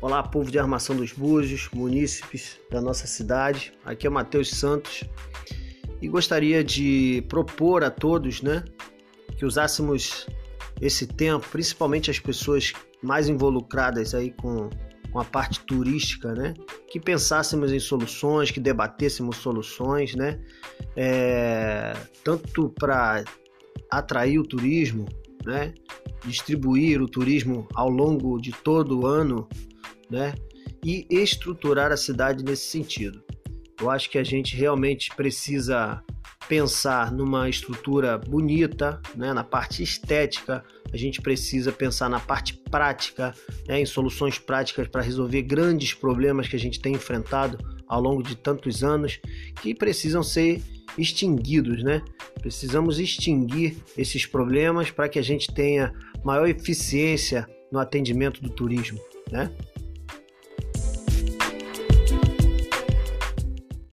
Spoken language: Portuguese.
Olá, povo de Armação dos Búzios, munícipes da nossa cidade. Aqui é Matheus Santos e gostaria de propor a todos, né, que usássemos esse tempo, principalmente as pessoas mais involucradas aí com, com a parte turística, né, que pensássemos em soluções, que debatêssemos soluções, né, é, tanto para atrair o turismo, né, distribuir o turismo ao longo de todo o ano, né, e estruturar a cidade nesse sentido. Eu acho que a gente realmente precisa pensar numa estrutura bonita, né, na parte estética, a gente precisa pensar na parte prática, né, em soluções práticas para resolver grandes problemas que a gente tem enfrentado ao longo de tantos anos que precisam ser extinguidos, né? Precisamos extinguir esses problemas para que a gente tenha maior eficiência no atendimento do turismo, né?